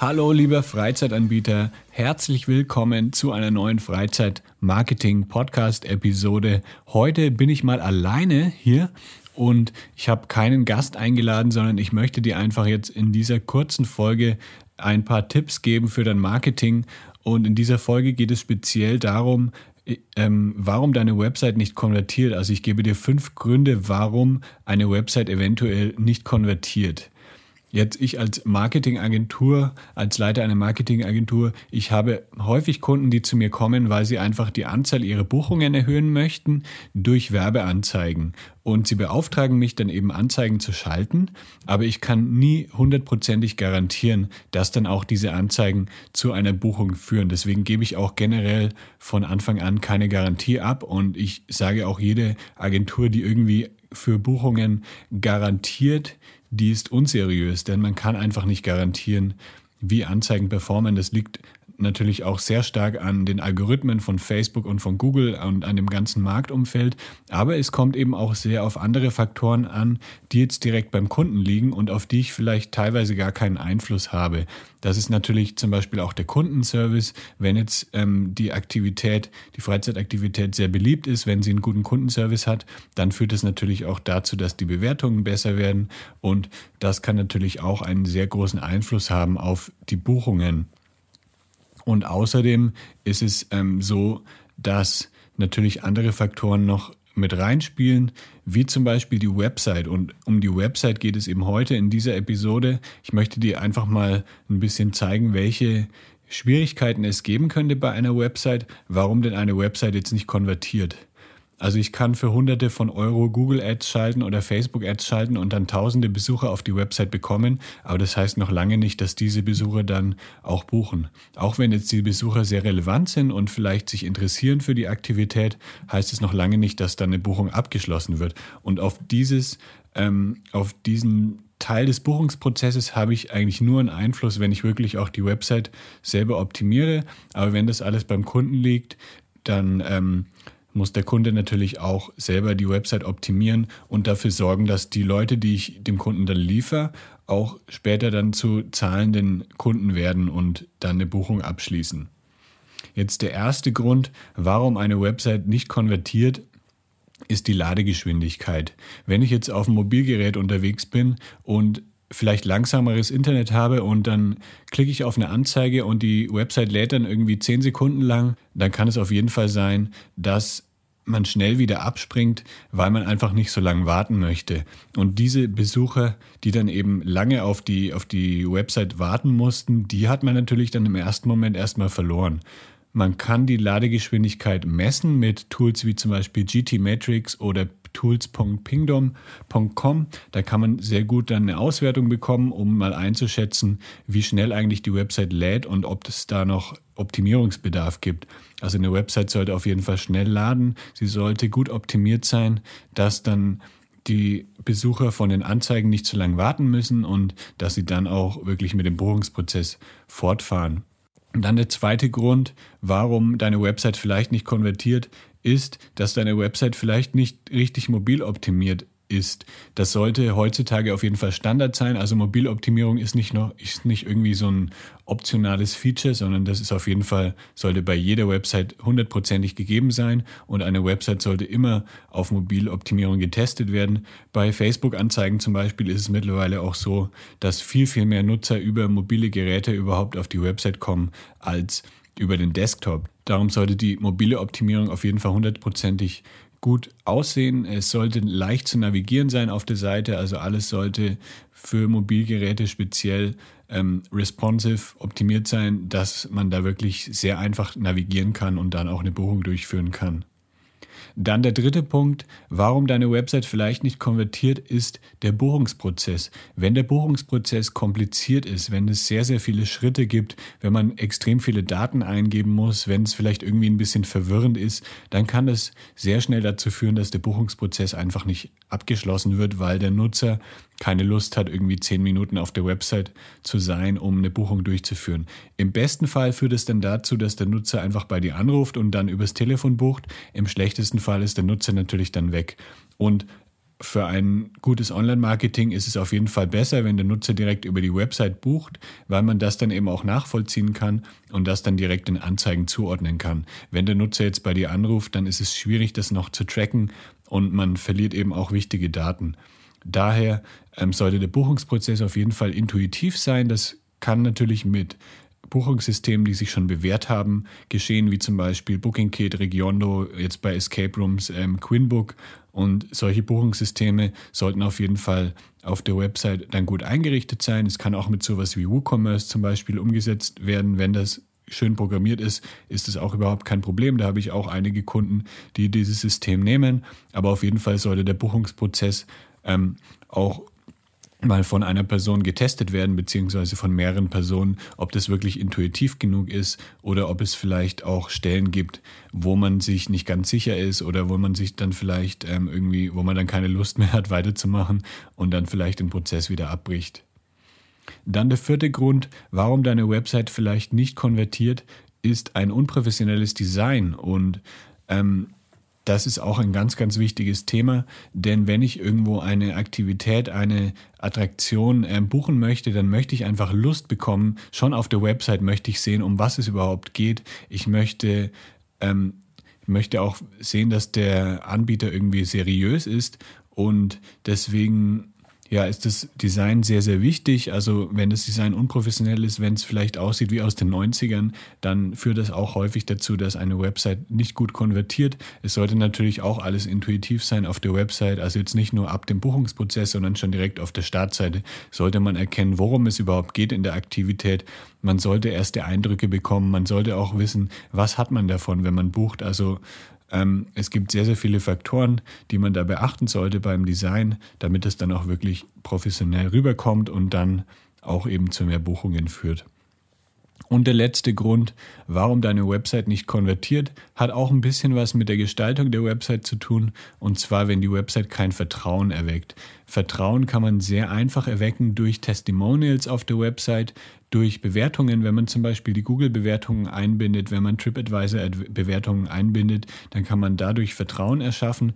Hallo lieber Freizeitanbieter, herzlich willkommen zu einer neuen Freizeit-Marketing-Podcast-Episode. Heute bin ich mal alleine hier und ich habe keinen Gast eingeladen, sondern ich möchte dir einfach jetzt in dieser kurzen Folge ein paar Tipps geben für dein Marketing. Und in dieser Folge geht es speziell darum, ähm, warum deine Website nicht konvertiert. Also ich gebe dir fünf Gründe, warum eine Website eventuell nicht konvertiert. Jetzt ich als Marketingagentur, als Leiter einer Marketingagentur, ich habe häufig Kunden, die zu mir kommen, weil sie einfach die Anzahl ihrer Buchungen erhöhen möchten durch Werbeanzeigen. Und sie beauftragen mich dann eben Anzeigen zu schalten, aber ich kann nie hundertprozentig garantieren, dass dann auch diese Anzeigen zu einer Buchung führen. Deswegen gebe ich auch generell von Anfang an keine Garantie ab und ich sage auch jede Agentur, die irgendwie für Buchungen garantiert, die ist unseriös, denn man kann einfach nicht garantieren, wie Anzeigen performen. Das liegt natürlich auch sehr stark an den Algorithmen von Facebook und von Google und an dem ganzen Marktumfeld. Aber es kommt eben auch sehr auf andere Faktoren an, die jetzt direkt beim Kunden liegen und auf die ich vielleicht teilweise gar keinen Einfluss habe. Das ist natürlich zum Beispiel auch der Kundenservice. Wenn jetzt ähm, die Aktivität, die Freizeitaktivität sehr beliebt ist, wenn sie einen guten Kundenservice hat, dann führt es natürlich auch dazu, dass die Bewertungen besser werden. Und das kann natürlich auch einen sehr großen Einfluss haben auf die Buchungen. Und außerdem ist es ähm, so, dass natürlich andere Faktoren noch mit reinspielen, wie zum Beispiel die Website. Und um die Website geht es eben heute in dieser Episode. Ich möchte dir einfach mal ein bisschen zeigen, welche Schwierigkeiten es geben könnte bei einer Website, warum denn eine Website jetzt nicht konvertiert. Also ich kann für hunderte von Euro Google Ads schalten oder Facebook Ads schalten und dann tausende Besucher auf die Website bekommen, aber das heißt noch lange nicht, dass diese Besucher dann auch buchen. Auch wenn jetzt die Besucher sehr relevant sind und vielleicht sich interessieren für die Aktivität, heißt es noch lange nicht, dass dann eine Buchung abgeschlossen wird. Und auf dieses, ähm, auf diesen Teil des Buchungsprozesses habe ich eigentlich nur einen Einfluss, wenn ich wirklich auch die Website selber optimiere. Aber wenn das alles beim Kunden liegt, dann ähm, muss der Kunde natürlich auch selber die Website optimieren und dafür sorgen, dass die Leute, die ich dem Kunden dann liefere, auch später dann zu zahlenden Kunden werden und dann eine Buchung abschließen. Jetzt der erste Grund, warum eine Website nicht konvertiert, ist die Ladegeschwindigkeit. Wenn ich jetzt auf dem Mobilgerät unterwegs bin und vielleicht langsameres Internet habe und dann klicke ich auf eine Anzeige und die Website lädt dann irgendwie zehn Sekunden lang, dann kann es auf jeden Fall sein, dass man schnell wieder abspringt, weil man einfach nicht so lange warten möchte. Und diese Besucher, die dann eben lange auf die, auf die Website warten mussten, die hat man natürlich dann im ersten Moment erstmal verloren. Man kann die Ladegeschwindigkeit messen mit Tools wie zum Beispiel GT Matrix oder tools.pingdom.com. Da kann man sehr gut dann eine Auswertung bekommen, um mal einzuschätzen, wie schnell eigentlich die Website lädt und ob es da noch Optimierungsbedarf gibt. Also eine Website sollte auf jeden Fall schnell laden. Sie sollte gut optimiert sein, dass dann die Besucher von den Anzeigen nicht zu lange warten müssen und dass sie dann auch wirklich mit dem Buchungsprozess fortfahren. Und dann der zweite Grund, warum deine Website vielleicht nicht konvertiert, ist, dass deine Website vielleicht nicht richtig mobil optimiert ist. Das sollte heutzutage auf jeden Fall Standard sein. Also Mobiloptimierung ist nicht noch, ist nicht irgendwie so ein optionales Feature, sondern das ist auf jeden Fall, sollte bei jeder Website hundertprozentig gegeben sein und eine Website sollte immer auf Mobiloptimierung getestet werden. Bei Facebook-Anzeigen zum Beispiel ist es mittlerweile auch so, dass viel, viel mehr Nutzer über mobile Geräte überhaupt auf die Website kommen als über den Desktop. Darum sollte die mobile Optimierung auf jeden Fall hundertprozentig gut aussehen. Es sollte leicht zu navigieren sein auf der Seite. Also alles sollte für Mobilgeräte speziell ähm, responsive optimiert sein, dass man da wirklich sehr einfach navigieren kann und dann auch eine Buchung durchführen kann. Dann der dritte Punkt, warum deine Website vielleicht nicht konvertiert, ist der Buchungsprozess. Wenn der Buchungsprozess kompliziert ist, wenn es sehr, sehr viele Schritte gibt, wenn man extrem viele Daten eingeben muss, wenn es vielleicht irgendwie ein bisschen verwirrend ist, dann kann das sehr schnell dazu führen, dass der Buchungsprozess einfach nicht abgeschlossen wird, weil der Nutzer keine Lust hat, irgendwie zehn Minuten auf der Website zu sein, um eine Buchung durchzuführen. Im besten Fall führt es dann dazu, dass der Nutzer einfach bei dir anruft und dann übers Telefon bucht. Im schlechtesten Fall ist der Nutzer natürlich dann weg. Und für ein gutes Online-Marketing ist es auf jeden Fall besser, wenn der Nutzer direkt über die Website bucht, weil man das dann eben auch nachvollziehen kann und das dann direkt in Anzeigen zuordnen kann. Wenn der Nutzer jetzt bei dir anruft, dann ist es schwierig, das noch zu tracken und man verliert eben auch wichtige Daten. Daher ähm, sollte der Buchungsprozess auf jeden Fall intuitiv sein. Das kann natürlich mit Buchungssystemen, die sich schon bewährt haben, geschehen, wie zum Beispiel BookingKit, Regiondo, jetzt bei Escape Rooms, ähm, Quinbook. Und solche Buchungssysteme sollten auf jeden Fall auf der Website dann gut eingerichtet sein. Es kann auch mit sowas wie WooCommerce zum Beispiel umgesetzt werden, wenn das schön programmiert ist, ist es auch überhaupt kein Problem. Da habe ich auch einige Kunden, die dieses System nehmen. Aber auf jeden Fall sollte der Buchungsprozess ähm, auch mal von einer Person getestet werden, beziehungsweise von mehreren Personen, ob das wirklich intuitiv genug ist oder ob es vielleicht auch Stellen gibt, wo man sich nicht ganz sicher ist oder wo man sich dann vielleicht ähm, irgendwie, wo man dann keine Lust mehr hat, weiterzumachen und dann vielleicht den Prozess wieder abbricht. Dann der vierte Grund, warum deine Website vielleicht nicht konvertiert, ist ein unprofessionelles Design und ähm, das ist auch ein ganz, ganz wichtiges Thema, denn wenn ich irgendwo eine Aktivität, eine Attraktion äh, buchen möchte, dann möchte ich einfach Lust bekommen. Schon auf der Website möchte ich sehen, um was es überhaupt geht. Ich möchte, ähm, möchte auch sehen, dass der Anbieter irgendwie seriös ist und deswegen ja, ist das Design sehr, sehr wichtig. Also wenn das Design unprofessionell ist, wenn es vielleicht aussieht wie aus den 90ern, dann führt das auch häufig dazu, dass eine Website nicht gut konvertiert. Es sollte natürlich auch alles intuitiv sein auf der Website, also jetzt nicht nur ab dem Buchungsprozess, sondern schon direkt auf der Startseite sollte man erkennen, worum es überhaupt geht in der Aktivität. Man sollte erste Eindrücke bekommen, man sollte auch wissen, was hat man davon, wenn man bucht. Also ähm, es gibt sehr, sehr viele Faktoren, die man da beachten sollte beim Design, damit es dann auch wirklich professionell rüberkommt und dann auch eben zu mehr Buchungen führt. Und der letzte Grund, warum deine Website nicht konvertiert, hat auch ein bisschen was mit der Gestaltung der Website zu tun. Und zwar, wenn die Website kein Vertrauen erweckt. Vertrauen kann man sehr einfach erwecken durch Testimonials auf der Website, durch Bewertungen. Wenn man zum Beispiel die Google-Bewertungen einbindet, wenn man TripAdvisor-Bewertungen einbindet, dann kann man dadurch Vertrauen erschaffen.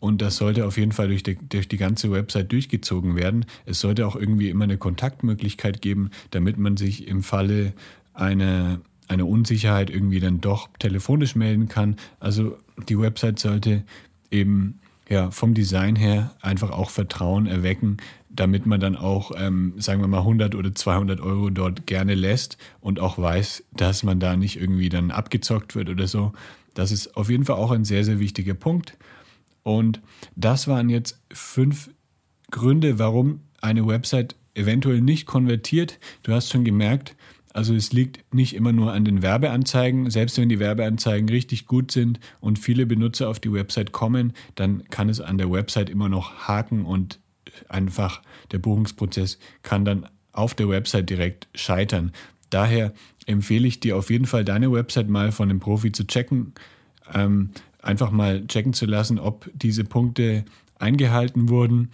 Und das sollte auf jeden Fall durch die, durch die ganze Website durchgezogen werden. Es sollte auch irgendwie immer eine Kontaktmöglichkeit geben, damit man sich im Falle einer eine Unsicherheit irgendwie dann doch telefonisch melden kann. Also die Website sollte eben ja vom Design her einfach auch Vertrauen erwecken, damit man dann auch, ähm, sagen wir mal, 100 oder 200 Euro dort gerne lässt und auch weiß, dass man da nicht irgendwie dann abgezockt wird oder so. Das ist auf jeden Fall auch ein sehr, sehr wichtiger Punkt. Und das waren jetzt fünf Gründe, warum eine Website eventuell nicht konvertiert. Du hast schon gemerkt, also es liegt nicht immer nur an den Werbeanzeigen. Selbst wenn die Werbeanzeigen richtig gut sind und viele Benutzer auf die Website kommen, dann kann es an der Website immer noch haken und einfach der Buchungsprozess kann dann auf der Website direkt scheitern. Daher empfehle ich dir auf jeden Fall, deine Website mal von einem Profi zu checken. Ähm, einfach mal checken zu lassen, ob diese Punkte eingehalten wurden,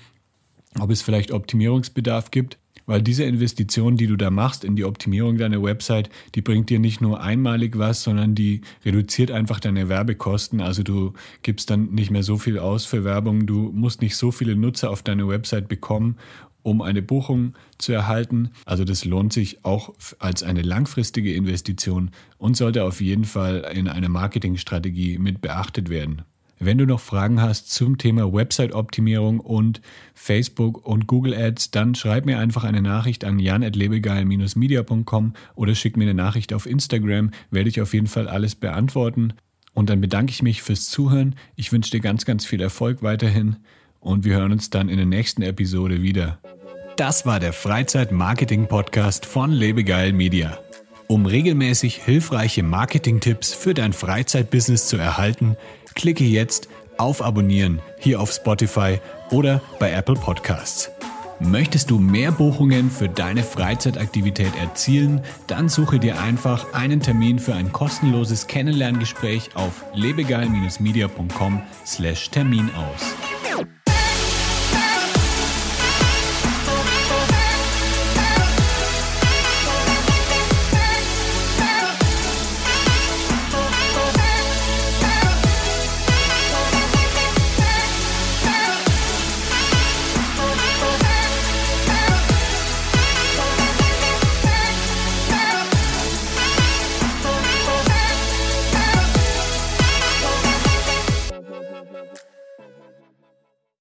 ob es vielleicht Optimierungsbedarf gibt. Weil diese Investition, die du da machst in die Optimierung deiner Website, die bringt dir nicht nur einmalig was, sondern die reduziert einfach deine Werbekosten. Also du gibst dann nicht mehr so viel aus für Werbung, du musst nicht so viele Nutzer auf deine Website bekommen um eine Buchung zu erhalten. Also das lohnt sich auch als eine langfristige Investition und sollte auf jeden Fall in einer Marketingstrategie mit beachtet werden. Wenn du noch Fragen hast zum Thema Website-Optimierung und Facebook und Google Ads, dann schreib mir einfach eine Nachricht an jan.lebegeil-media.com oder schick mir eine Nachricht auf Instagram, werde ich auf jeden Fall alles beantworten. Und dann bedanke ich mich fürs Zuhören. Ich wünsche dir ganz, ganz viel Erfolg weiterhin und wir hören uns dann in der nächsten Episode wieder. Das war der Freizeit-Marketing-Podcast von Lebegeil Media. Um regelmäßig hilfreiche Marketing-Tipps für dein Freizeitbusiness zu erhalten, klicke jetzt auf Abonnieren hier auf Spotify oder bei Apple Podcasts. Möchtest du mehr Buchungen für deine Freizeitaktivität erzielen? Dann suche dir einfach einen Termin für ein kostenloses Kennenlerngespräch auf lebegeil-media.com/termin aus.